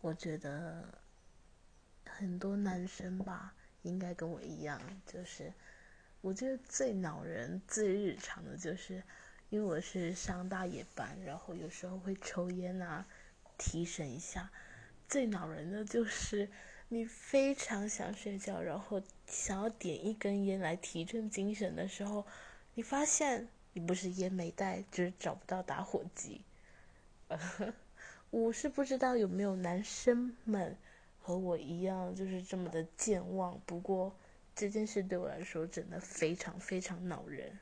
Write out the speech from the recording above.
我觉得很多男生吧，应该跟我一样，就是我觉得最恼人、最日常的就是，因为我是上大夜班，然后有时候会抽烟啊，提神一下。最恼人的就是你非常想睡觉，然后想要点一根烟来提振精神的时候，你发现你不是烟没带，就是找不到打火机。我是不知道有没有男生们和我一样，就是这么的健忘。不过这件事对我来说真的非常非常恼人。